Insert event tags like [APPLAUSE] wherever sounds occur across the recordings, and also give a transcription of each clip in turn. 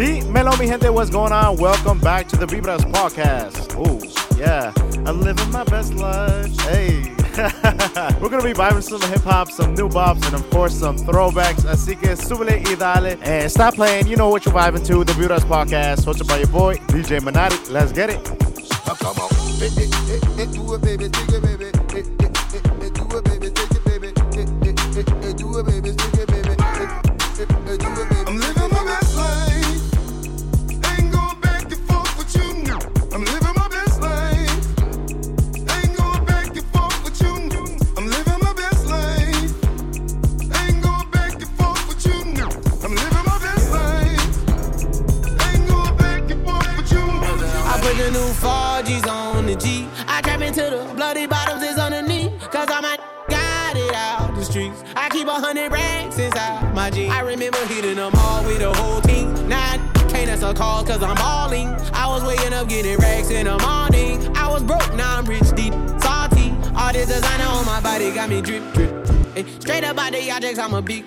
Dímelo, mi gente, what's going on? Welcome back to the Vibras podcast. Oh, yeah, I'm living my best life. Hey. [LAUGHS] We're gonna be vibing some hip hop, some new bops, and of course some throwbacks. Así que súbele y dale. And stop playing. You know what you're vibing to. The Vibras podcast, hosted by your boy, DJ Minati. Let's get it. Come on. Hundred racks inside my jeans. I remember hitting them all with the whole team. Now can't answer calls cause I'm balling. I was waking up getting racks in the morning. I was broke, now I'm rich, deep, salty. All this designer on my body got me drip, drip. Hey, straight up out the objects, I'm a big.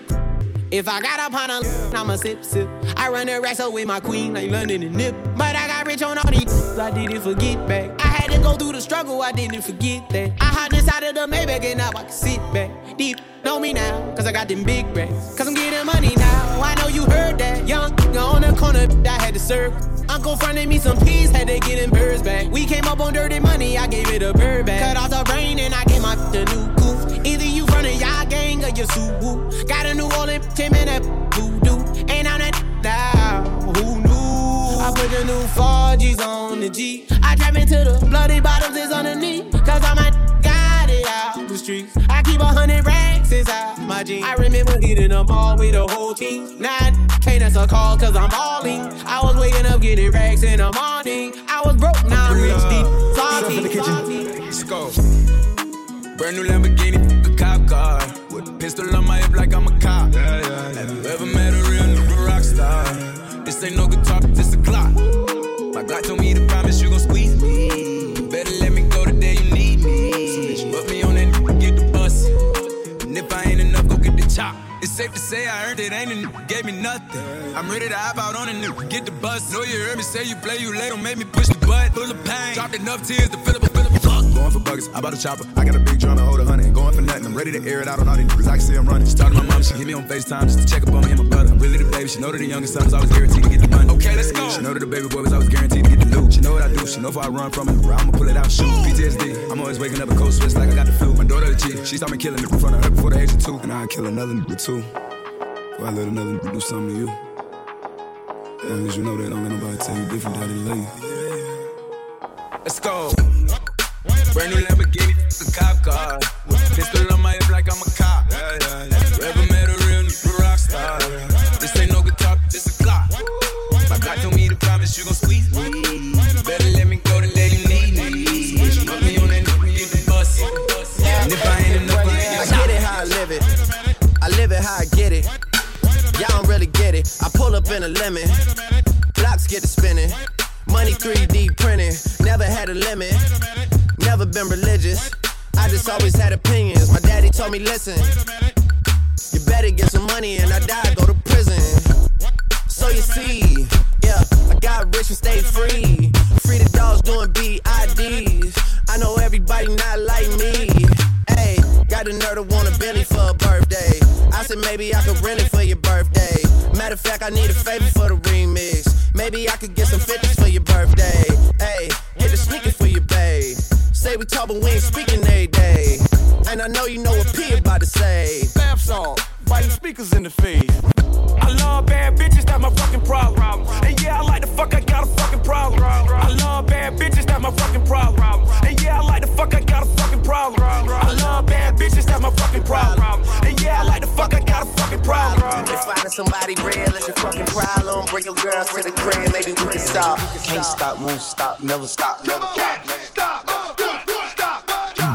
If I got up on a I'ma sip, sip. I run the wrestle with my queen like London and Nip. But I got rich on all these, I didn't forget back. I to go through the struggle, I didn't forget that. I hopped inside of the Maybach and now I can sit back. Deep, know me now, cause I got them big racks. Cause I'm getting money now, I know you heard that. Young on the corner, I had to serve. Uncle fronted me some peas, had to get them birds back. We came up on dirty money, I gave it a bird back. Cut off the rain and I gave my the new coupe. Either you running y'all gang or you Suwu. Got a new Orleans, Tim and that voodoo. I put the new 4Gs on the G. I trap into the bloody bottoms is underneath. Cause I'm a got it out the streets. I keep a hundred racks inside my jeans. I remember hitting them all with the whole team. Now can't answer call cause I'm balling. I was waking up getting racks in the morning. I was broke, now I'm rich deep. Salty, salty. Let's go. Brand new Lamborghini, a cop car. With a pistol on my hip like I'm a cop. Have you ever met a real nigga rock star? Ain't no guitar, this a clock. My God told me to promise you gon' squeeze me. Better let me go the day you need me. So put me on that nigga, get the bus. And if I ain't enough, go get the chop. It's safe to say I earned it, ain't a nigga gave me nothing. I'm ready to hop out on a nigga, get the bus. Know you heard me say you play, you late, don't make me push the butt. Full of pain, dropped enough tears to fill up a Going for buggers, I bought a chopper. I got a big drum to hold a hundred. Going for nothing. I'm ready to air it out on all these niggas. I can see I'm running. Started my mom, she hit me on FaceTime just to check up on me and my brother. I'm really the baby. She know that the youngest son was always guaranteed to get the money. Okay, let's go. She know that the baby boy was always guaranteed to get the loot. She know what I do. She know if I run from it, I'ma pull it out, shoot. PTSD. I'm always waking up a cold sweats like I got the flu. My daughter the chief. She saw me killing me in front of her before the age of two. And I'd kill another nigga too. Before I let another nigga do something to you. As you know that, don't let nobody tell you different how they love you. Let's go. Brand new Lamborghini, it's a cop car. Pistol on my hip like I'm a cop. Have you ever met a real nigga rock star? This ain't no guitar, this a clock. My God told me to promise you gon' squeeze me. Better let me go the day you need me. Put me on that nigga, get the bus. And if I ain't enough, go get I get it how I live it. I live it how I get it. Y'all don't really get it. I pull up in a lemon. Blocks get to spinning. Money 3D printing. Never had a limit. Never been religious. I just always had opinions. My daddy told me, listen, you better get some money and I die, go to prison. So you see, yeah, I got rich and stayed free. Free the dogs doing BIDs. I know everybody not like me. Hey, got a nerd to want a Bentley for a birthday. I said maybe I could rent it for your birthday. Matter of fact, I need a favor for the remix. Maybe I could get some 50s for your birthday. Hey, hit the sneakers for your babe. Say we talk, but we ain't speaking every day. And I know you know what P about to say. Bath salt, biting speakers in the feed. I love bad bitches, that's my fucking problem. And yeah, I like the fuck, I got a fucking problem. I love bad bitches, that's my fucking problem. And yeah, I like the fuck, I got a fucking problem. I love bad bitches, that's my fucking problem. And yeah, I like the fuck, I got a fucking problem. If finding somebody real is your fucking problem, bring your girls to the crib, maybe we can stop. Can't stop, won't stop, never stop, never stop. Stop, stop,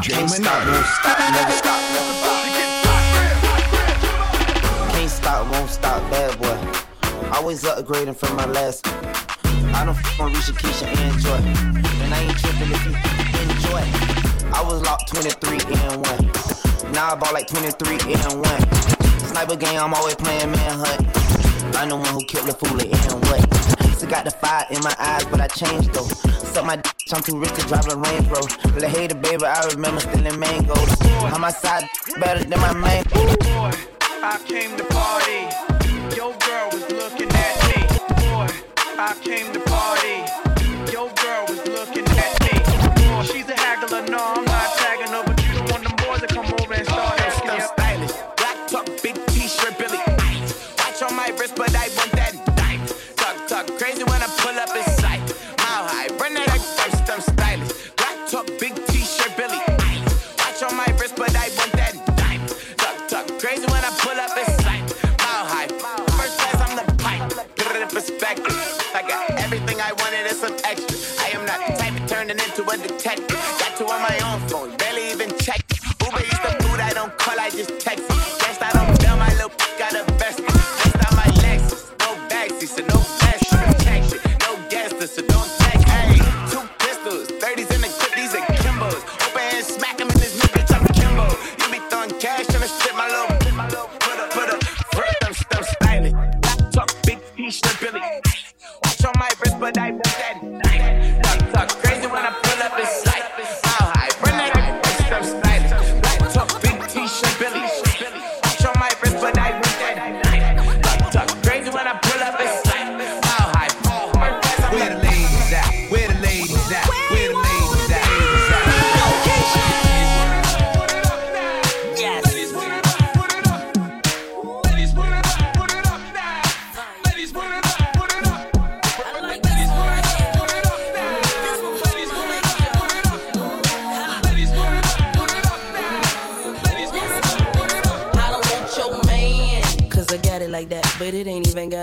stop. Can't stop, won't stop, never stop, never stop. Can't stop, won't stop, bad boy. Always upgrading from my last. I don't f on Risha Keisha and Joy. And I ain't tripping if you enjoy. I was locked 23 and 1. Now I bought like 23 and 1. Sniper game, I'm always playing manhunt. I'm the one who killed the fool and what. Still got the fire in my eyes, but I changed though suck my d- I'm too rich to drive a Range Rover. Little hater, baby, I remember stealing mangoes. On my side, better than my main. Boy, I came to party. Your girl was looking at me. Boy, I came to party. Your girl was looking at me. Boy, she's a haggler, no, I'm t-shirt Billy. Watch on my wrist, but I want that dime. Duck, duck, crazy when I pull up, it's like mile high. First class, I'm the pipe. Put it in perspective. I got everything I wanted and some extra. I am not the type of turning into a detective. Got two on my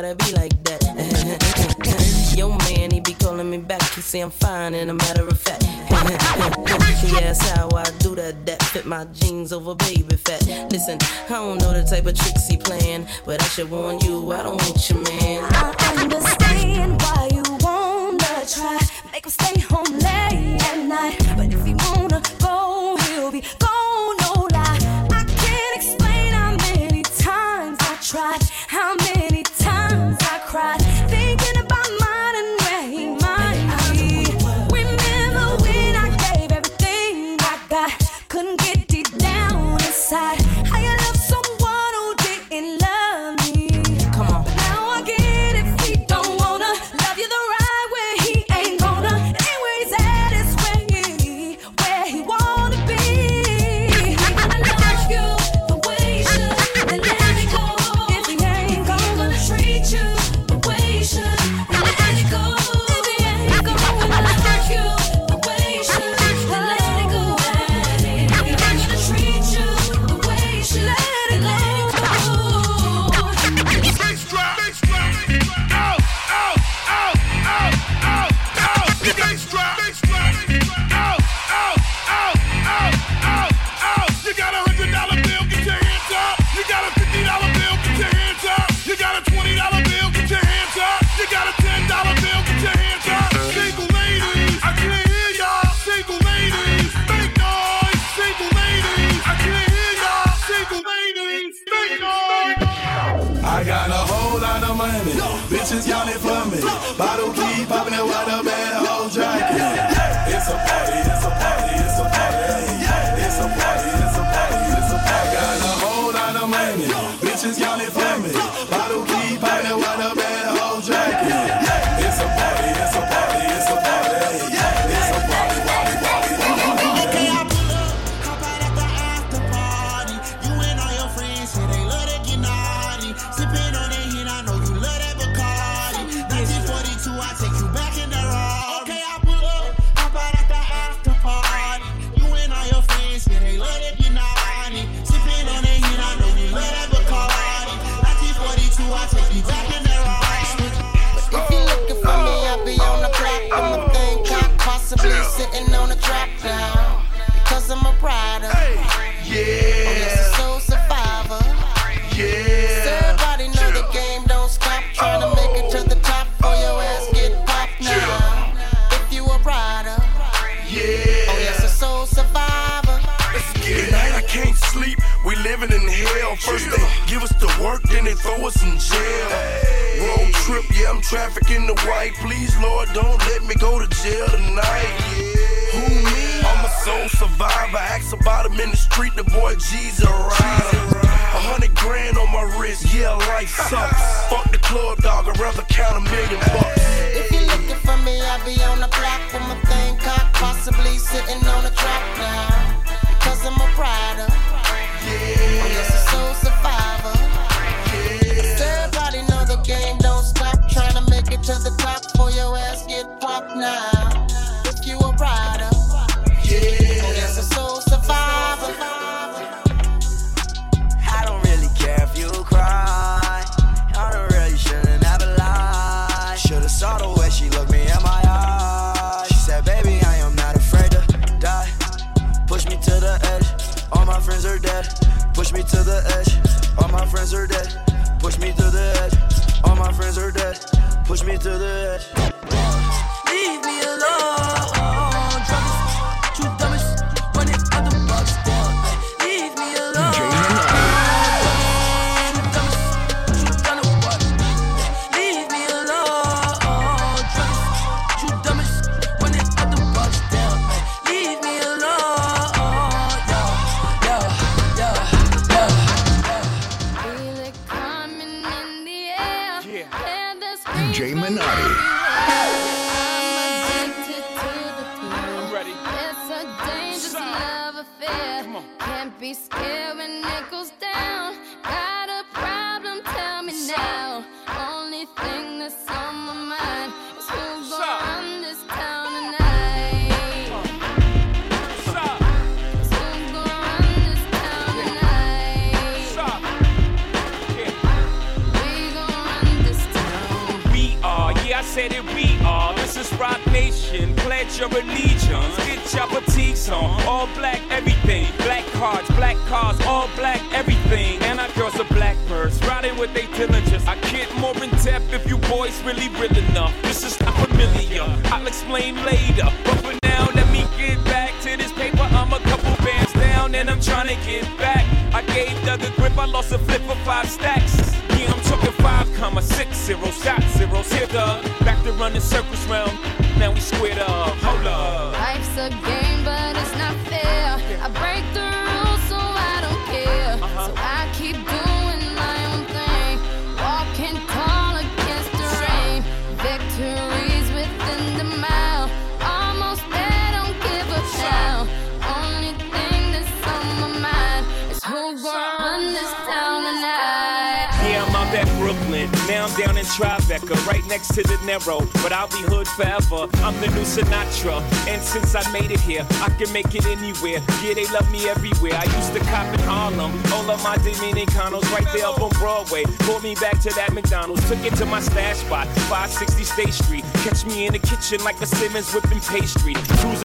gotta be like that. [LAUGHS] Yo, man, he be calling me back. He say I'm fine, and a matter of fact. [LAUGHS] he asks how I do that. That fit my jeans over baby fat. Listen, I don't know the type of tricks he playing, but I should warn you, I don't want you, man. I understand why you wanna try, make him stay home late at night. But if he wanna go, he'll be. Bottle keep, I jail. Road trip, yeah, I'm trafficking the white. Please, Lord, don't let me go to jail tonight. Who me? I'm a soul survivor. Ask about him in the street, the boy a rider. A hundred grand on my wrist, yeah, life sucks. Fuck the club, dog, I'd rather count a million bucks. If you're looking for me, I'll be on the block with my thing cocked, possibly sitting on a track now. Because I'm a rider. Yeah. Yes, a soul survivor. To make it to the top for your ass get popped now. If you a rider. Yeah. Oh, yes, a soul survivor. I don't really care if you cry. I don't really shouldn't ever lie. Should've saw the way she looked me in my eyes. She said, baby, I am not afraid to die. Push me to the edge. All my friends are dead. Push me to the edge. All my friends are dead. Push me to the edge. All my friends are dead. Push me to the edge. Leave me alone. And I'm trying to get back. I gave Doug a grip, I lost a flip for five stacks. Yeah, I'm talking five comma six zero shot zeros here, Doug. Back to running circles round. Now we squared up. Hold up. Life's a game, right next to the Narrow. But I'll be hood forever. I'm the new Sinatra. And since I made it here, I can make it anywhere. Yeah, they love me everywhere. I used to cop in Harlem. All of my Dominicanos right there up on Broadway. Pulled me back to that McDonald's. Took it to my stash spot, 560 State Street. Catch me in the kitchen like a Simmons whipping pastry. Cruising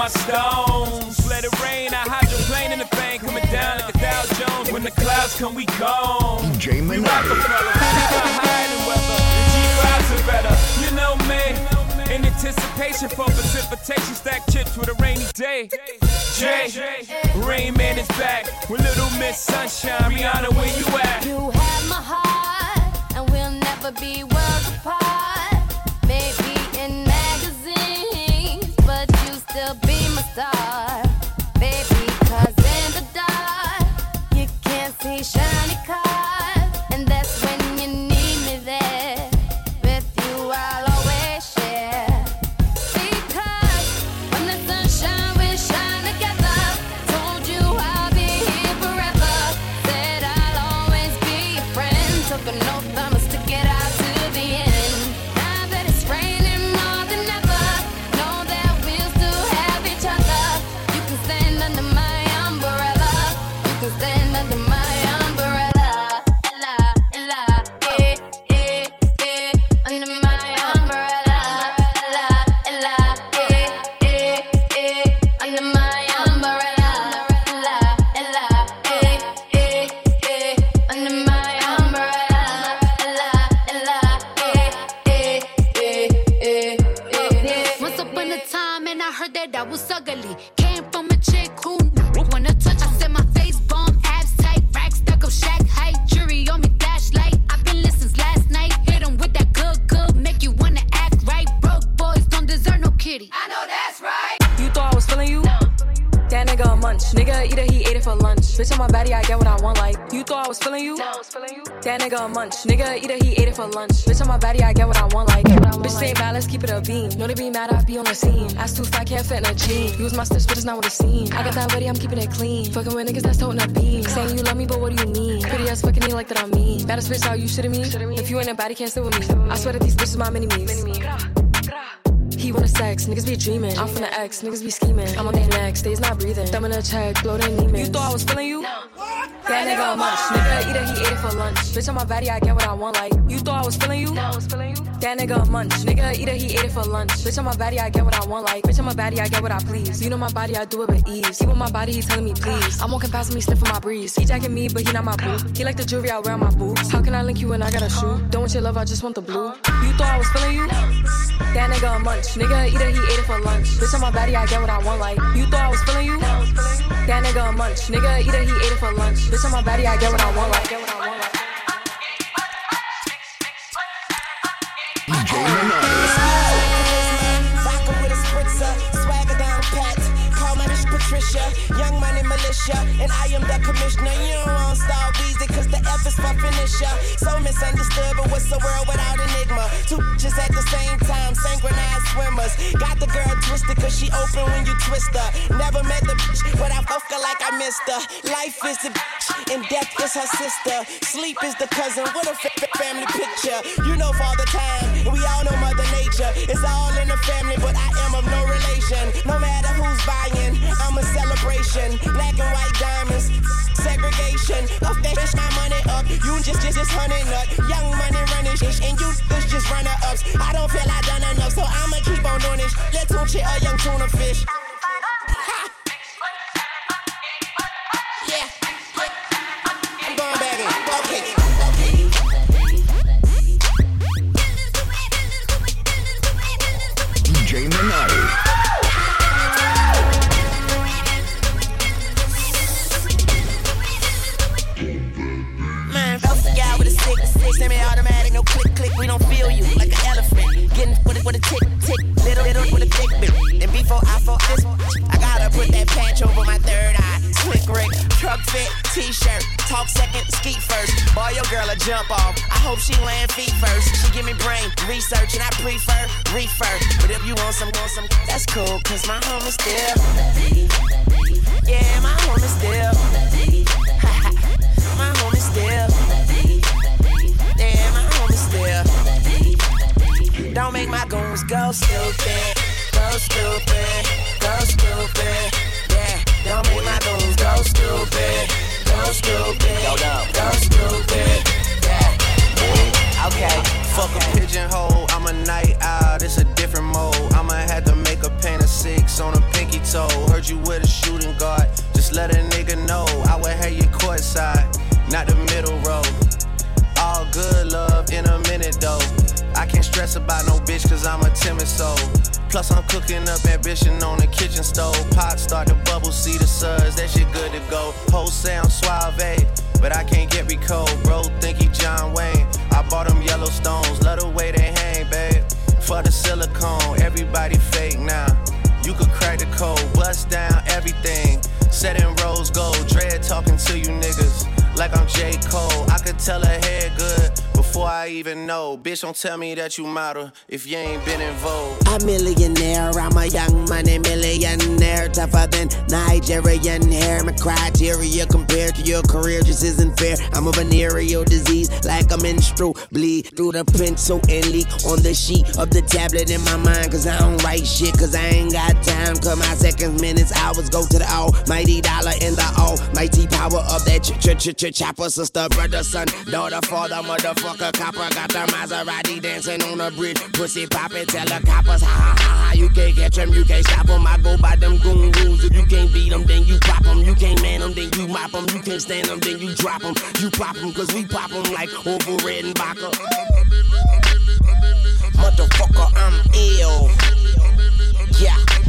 My stones. Let it rain, I hydroplane in the bank, coming down like a Dow Jones. When the clouds come, we gone. DJ We Minati. Rockefeller, we got hiding weather. The G5s are better, you know me. In anticipation for precipitation, stack chips with a rainy day. Jay, Rain Man is back with Little Miss Sunshine. Rihanna, where you at? You have my heart, ugly. Came from a chick who nigga a. Nigga either he ate it for lunch. Bitch on my body, I get what I want. Like you thought I was feeling you? That nigga a munch. Nigga either he ate it for lunch. Bitch on my body, I get what I want. Like bitch say bad, let's keep it a beam. Know to be mad, I be on the scene. Ass too fat, can't fit in a jean. Use my stitch, but it's not what it seems. I got that ready, I'm keeping it clean. Fucking with niggas that's toting a beam. Saying you love me, but what do you mean? Pretty ass fucking me like that I'm mean. Baddest bitch, how you shitting me? If you ain't a body, can't sit with me. I swear that these bitches my mini me's. He wanna sex, niggas be dreaming. I'm from the X, niggas be scheming. I'm on their neck, stays not breathing. Thumb in a check, blow their demons. You thought I was feeling you? That nigga a munch. Nigga either he ate it for lunch. Bitch on my body, I get what I want. Like you thought I was feeling you? No, I was feeling you? That nigga a munch. Nigga either he ate it for lunch. Bitch on my body, I get what I want. Like bitch on my body, I get what I please. You know my body, I do it with ease. He want my body, he telling me please. I'm walking past me, sniffing my breeze. He jacking me, but he not my boo. He like the jewelry I wear on my boots. How can I link you when I got a shoe? Don't want your love, I just want the blue. You thought I was feeling you? That nigga a munch. Nigga either he ate it for lunch. Bitch on my body, I get what I want. Like you thought I was feeling you? That nigga a munch. Nigga either he ate it for lunch. Bitch on my body, I get what I want. Like get what I want. Patricia, young money militia, and I am the commissioner. You don't want star cause the F is for finisher. So misunderstood, but what's the world without enigma? Two bitches at the same time, synchronized swimmers. Got the girl twisted, cause she open when you twist her. Never met the bitch, but I fuck her like I missed her. Life is the bitch, and death is her sister. Sleep is the cousin, what a fa- family picture. You know Father Time, and we all know Mother Nature. It's all in the family, but I am of no relation. No matter who's buying, I'm a celebration. Black and white diamonds, segregation. Off that bitch, my money up. You just, just, just honey up. Young money running shit, and you bitch just runner ups. I don't feel I done enough, so I'ma keep on doing this. Let's shit a young tuna pigeonhole. I'm a night owl. It's a different mode. I'ma have to make a paint of six on a pinky toe. Heard you with a shooting guard. Just let a nigga know. I would have you courtside, not the middle row. All good love in a minute though. I can't stress about no bitch cause I'm a timid soul. Plus I'm cooking up ambition on the kitchen stove. Pot start to bubble, see the suds, that shit good to go. Whole sound suave, but I can't get recode. Bro, think he John Wayne. I bought them Yellowstones, love the way they hang, babe. For the silicone, everybody fake now. You could crack the code, bust down everything. Set in rose gold, dread talking to you niggas like I'm J. Cole. I could tell her head good before I even know. Bitch, don't tell me that you model if you ain't been in vogue. A millionaire, I'm a young money millionaire, tougher than Nigerian hair. My criteria compared to your career just isn't fair. I'm a venereal disease, like a menstrual bleed through the pencil and leak on the sheet of the tablet in my mind. Cause I don't write shit, cause I ain't got time. Cause my seconds, minutes, hours go to the almighty dollar and the almighty power of that ch ch ch ch chopper. Sister, brother, son, daughter, father, motherfucker, copper. Got the Maserati dancing on the bridge. Pussy poppin', tell the coppers, ha ha ha ha. You can't catch them, you can't stop them. I go by them goon rules. If you can't beat them, then you pop them. You can't man them, then you mop them. You can't stand them, then you drop them. You pop them, cause we pop them like over red and vodka. Motherfucker, I'm ill. Yeah.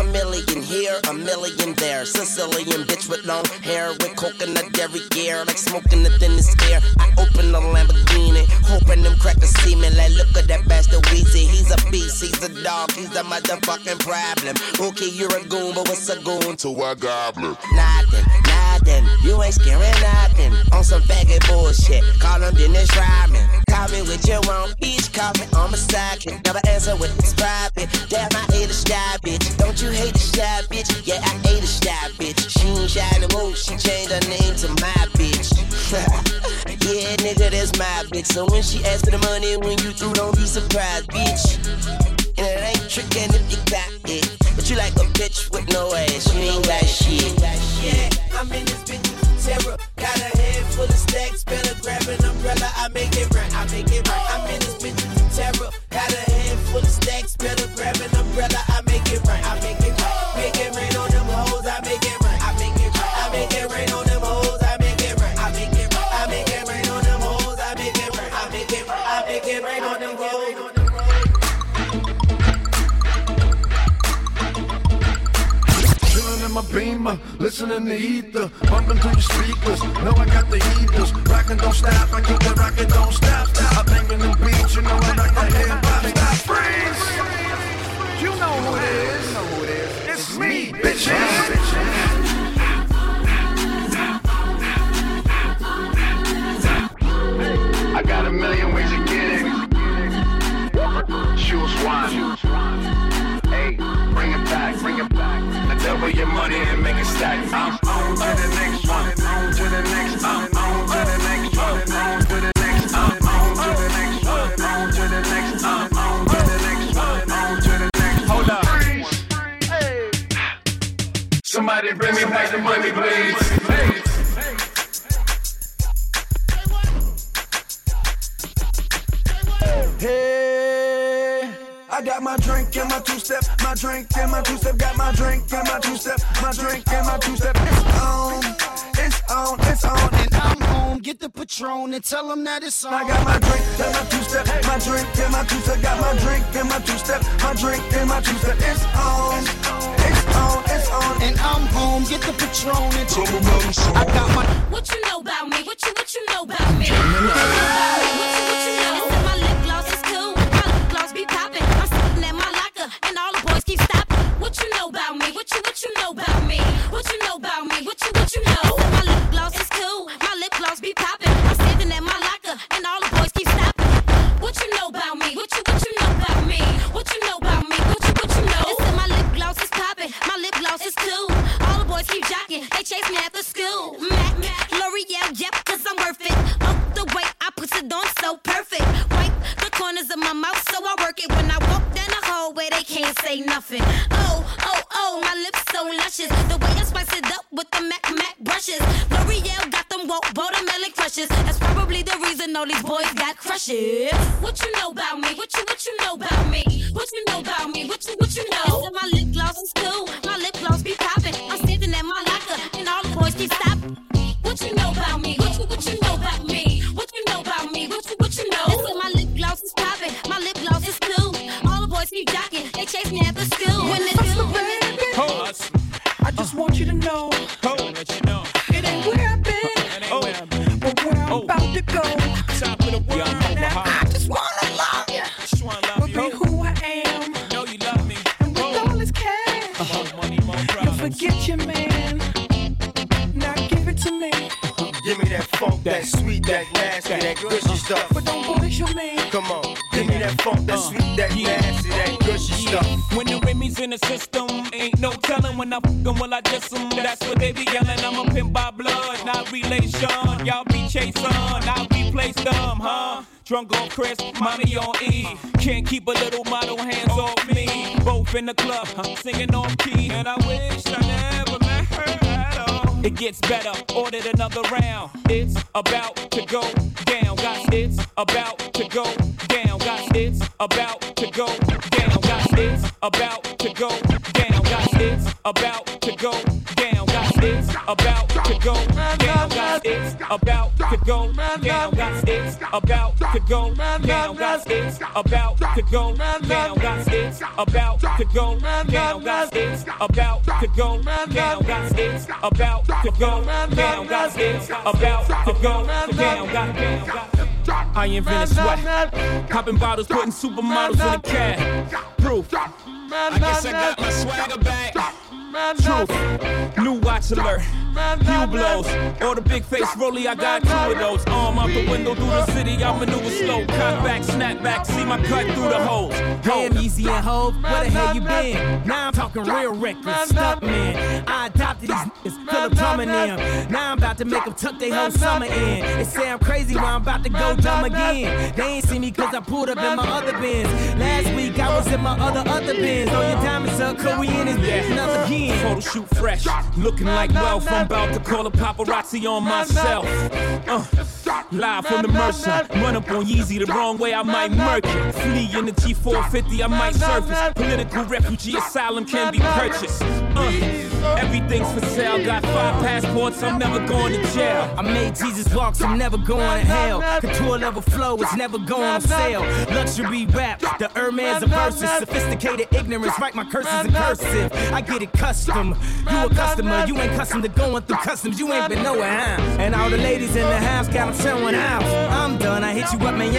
A million here, a million there. Sicilian bitch with long hair, with coconut dairy gear, like smoking the thinnest air. I open the Lamborghini, hoping them crackers see me. Like, look at that bastard Weezy. He's a beast, he's a dog, he's a motherfucking problem. Okay, you're a goon, but what's a goon to a goblin? Nothing, nothing. You ain't scaring nothing. On some faggot bullshit. Call him Dennis Rodman. Me with your own. Call me on my sidekick. Never answer with it's private. Damn, I hate a shy bitch. Don't you hate a shy bitch? Yeah, I hate a shy bitch. She ain't shy no more. She changed her name to my bitch. [LAUGHS] yeah, nigga, that's my bitch. So when she asks for the money, when you through, don't be surprised, bitch. And it ain't trickin' if you got it. But you like a bitch with no ass. You ain't got shit. Yeah, I'm in this bitch terror. Got a head full of stacks. Better grab an umbrella. I make it right. I make it right. I'm in this bitch terror. Got a head full of stacks. Better listening to ether, bumping to the speakers. Know I got the heaters, rockin' don't stop. I keep the rockin' don't stop. I bang in them beats, you know I like the hip hop. Stop, freeze. You know who it is. You know who it is. It's me, bitches. I got a million ways to get it. Choose one. And tell them that it's on. I got my drink and my two step, my drink and my two step, got my drink and my two step, my drink and my two step. It's on, it's on, it's on, and I'm home. Get the Patron and tell them it's on. I got my. What you know about me? What you what you know about me? That funk, that sweet that nasty, that gushy stuff. But don't push your man. Come on, give me that funk, that uh, sweet, that nasty, that gushy stuff. When the Remy's in the system, ain't no telling when I fuck 'em, will I diss 'em? That's what they be yelling. I'm a pimp by blood, not relation. Y'all be chasing, I replace them, huh? Drunk on Chris, mommy on E. Can't keep a little model hands off me. Both in the club, huh, singing off key. And I wish I It gets better, ordered another round. It's about to go down, guys. It's about to go down, guys. It's about to go down, guys. It's about to go down, guys. It's about to go down, guys. It's about to go to go down, guys. It's about to go down, guys. It's about to go down, guys. It's about to go down, guys. It's about to go down, guys. It's about to go down, guys. It's about to go down, guys. I invented sweat, popping bottles, putting supermodels in a cab. Proof. I guess I got my swagger back. Truth. New watch alert. Few blows. Or the big face rolly, I got two of those. Arm out the window through the city, I maneuver slow. Cut back, snap back, see my cut through the holes. Damn, easy and Hove, where the hell you been? Now I'm talking real reckless, stuck man. I adopted these niggas, Philip Drummond them. Now I'm about to make them tuck their whole summer in. They say I'm crazy, but I'm about to go dumb again. They ain't see me cause I pulled up in my other bins. Last week I was in my other other bins. On your diamonds up, cause we in this bitch another again. Photo shoot fresh, looking like wealth. I'm about to call a paparazzi on myself. Uh, live from the Mercer, run up on Yeezy the wrong way, I might murk it. Flee in the G450, I might surface. Political refugee asylum can be purchased. Uh, everything's for sale, got five passports, I'm never going to jail. I made Jesus walk, I'm never going to hell. Couture level flow is never going on sale. Luxury rap, the Hermes of verses. Sophisticated ignorance, write my curses in cursive. I get it custom. You a customer, you ain't custom to going through customs. You ain't been nowhere, huh? And all the ladies in the house got them showing out. I'm done, I hit you up, man.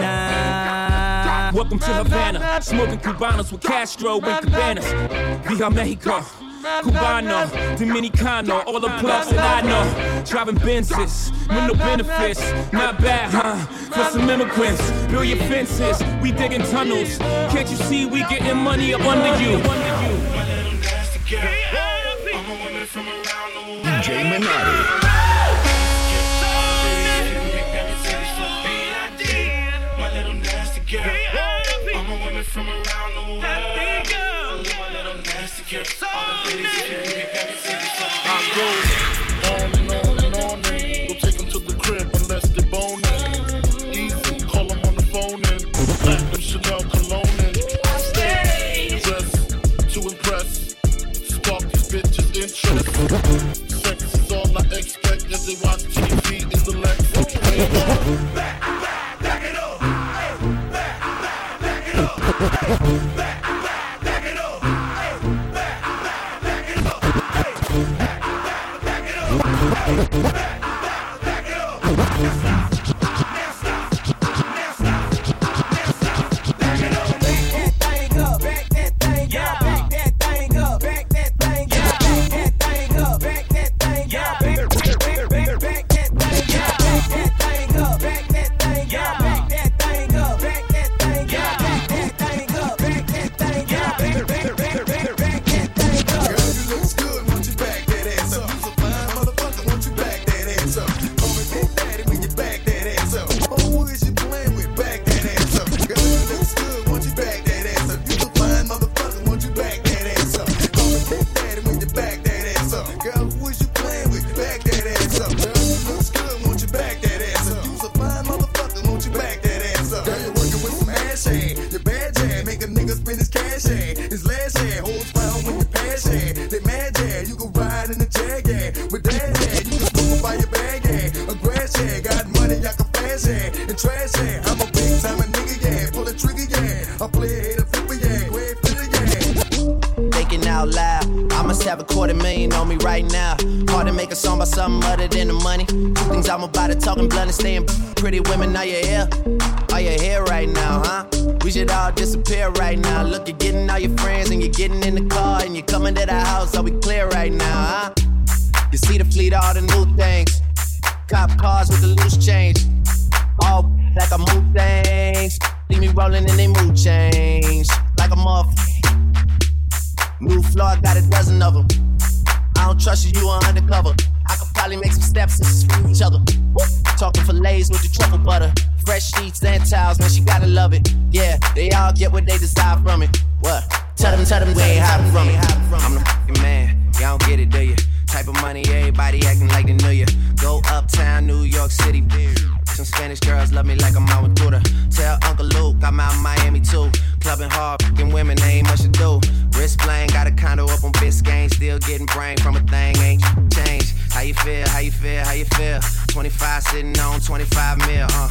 Nah. Welcome to Havana, smoking Cubanos with Castro and Cabanas. Via Mexico. Cubano, Dominicano, all the plugs that I know. Driving Benzes with no benefits. Not bad, huh? For some immigrants, build your fences. We digging tunnels. Can't you see we getting money up under you? DJ Minati. From around the. I'ma woman from around the world, my little nasty girl. I go on and on and on and we'll take them to the crib unless they boning. Easy, call them on the phone and platinum Chanel cologne and stay dressed to impress. Spark these bitches' interest. hand. Your bad jab make a nigga spend his cash hand. His last hand holds fire when you pass hand. They mad jab, you can ride in the jag hand. With that hand, you can move by your bag hand. A grass got money, I can fast hand. And trash hand, I'm a big time a nigga, yeah. Pull a trigger, yeah. I play a hater, flipper, yeah. Go ahead, yeah. Thinking out loud. I must have a quarter million on me right now. Hard to make a song about something other than the money. Two things I'm about to talk and blunt and staying pretty women out your ear. Are you here right now, huh? We should all disappear right now. Look, you're getting all your friends and you're getting in the car and you're coming to the house. Are we clear right now, huh? You see the fleet, all the new things. Cop cars with the loose change. All like a move things. Leave me rolling in they mood change. Like a muff. New floor, I got a dozen of them. I don't trust you, you are undercover. I could probably make some steps and screw each other. Talking fillets with the truffle butter. Fresh sheets and towels, man, she gotta love it. Yeah, they all get what they desire from it. What? Tell them, tell them we ain't hiding from it. I'm the fucking man, y'all don't get it, do you? Type of money, everybody acting like they knew you. Go uptown, New York City, bitch. Some Spanish girls love me like I'm out with. Tell Uncle Luke I'm out in Miami too. Clubbing hard, fucking women, ain't much to do. Wrist playing, got a condo up on Biscayne. Still getting brain from a thing, ain't changed. How you feel? How you feel? How you feel? 25 sitting on 25 mil, uh.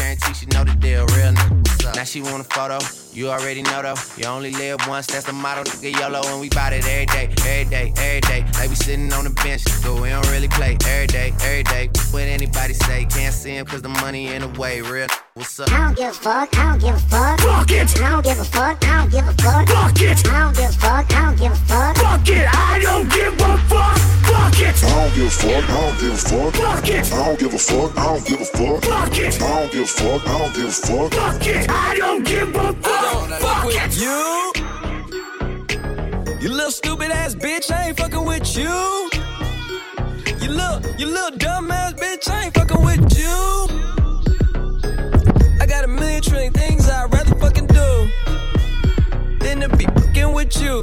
guarantee she know the deal, real nigga. Now she want a photo, you already know though. You only live once, that's the motto, nigga YOLO. And we bout it every day, every day, every day. Like we sitting on the bench, but we don't really play every day, every day. What anybody say, can't see him cause the money in the way, real What's up? I don't give a fuck, I don't give a fuck. Fuck it! I don't give a fuck, I don't give a fuck. Fuck it! I don't give a fuck, I don't give a fuck. Fuck it! I don't give a fuck! Fuck it! I don't give a fuck, I don't give a fuck. Fuck it! I don't give a fuck, I don't give a fuck. Fuck it! I don't give a fuck, I don't give a fuck. Fuck it! I don't give a fuck! fuck with you. You little stupid ass bitch, I ain't fucking with you. You little, you little dumb ass bitch, I ain't fucking with you. I got a million trillion things I'd rather fucking do than to be fucking with you.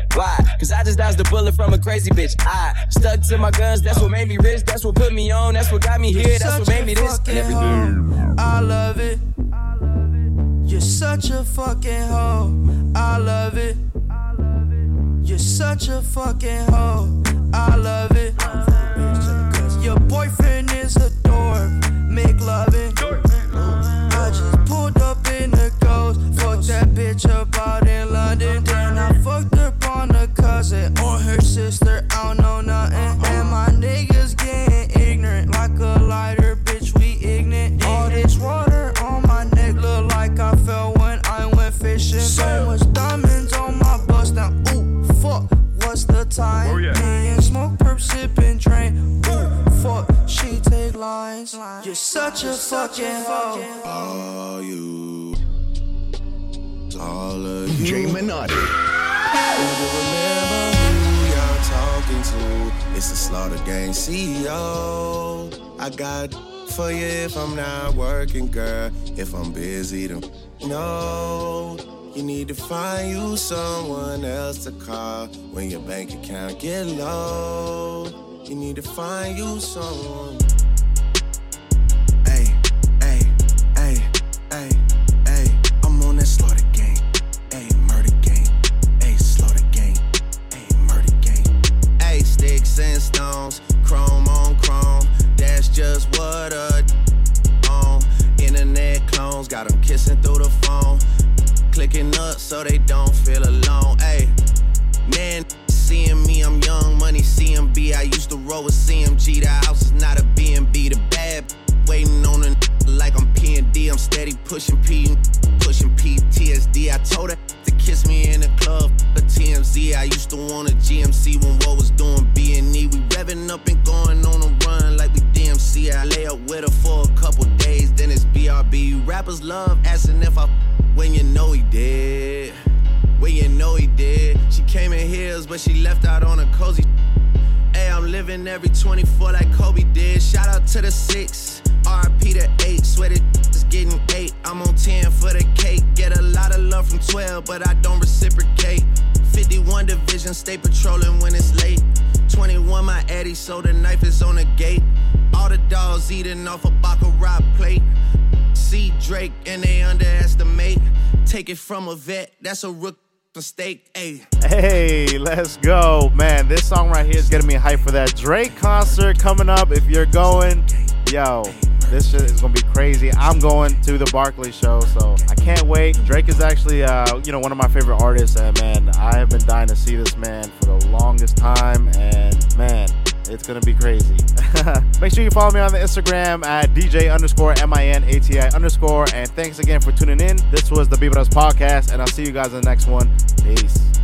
Why? Cause I just dodged a bullet from a crazy bitch. I stuck to my guns, that's what made me rich, that's what put me on, that's what got me here, that's what made me this. And every I love it. You're such a fucking hoe. I love it. You're such a fucking hoe. I love it. Cause your boyfriend is a dork. Make loving. I just pulled up in the ghost. Fucked that bitch up out lines. You're such a fucking hoe. All you, all of you. Jay Minati. Remember who y'all talking to? It's the Slaughter Gang CEO. I got for you if I'm not working, girl. If I'm busy, then no. You need to find you someone else to call when your bank account get low. You need to find you someone. So they don't feel She left out on a cozy. Hey, I'm living every 24 like Kobe did. Shout out to the six, RP to eight. Swear it is getting eight. I'm on 10 for the cake. Get a lot of love from 12, but I don't reciprocate. 51 division, stay patrolling when it's late. 21, my Eddie, so the knife is on the gate. All the dogs eating off a Baccarat plate. See Drake and they underestimate. Take it from a vet, that's a rook mistake. Hey. Hey, let's go, man. This song right here is getting me hyped for that Drake concert coming up. If you're going, yo, this shit is gonna be crazy. I'm going to the Barclay show, so I can't wait. Drake is actually, uh, you know, one of my favorite artists, and man, I have been dying to see this man for the longest time, and man, it's gonna be crazy. [LAUGHS] Make sure you follow me on the Instagram at DJ underscore M-I-N-A-T-I underscore. And thanks again for tuning in. This was the Vibras podcast, and I'll see you guys in the next one. Peace.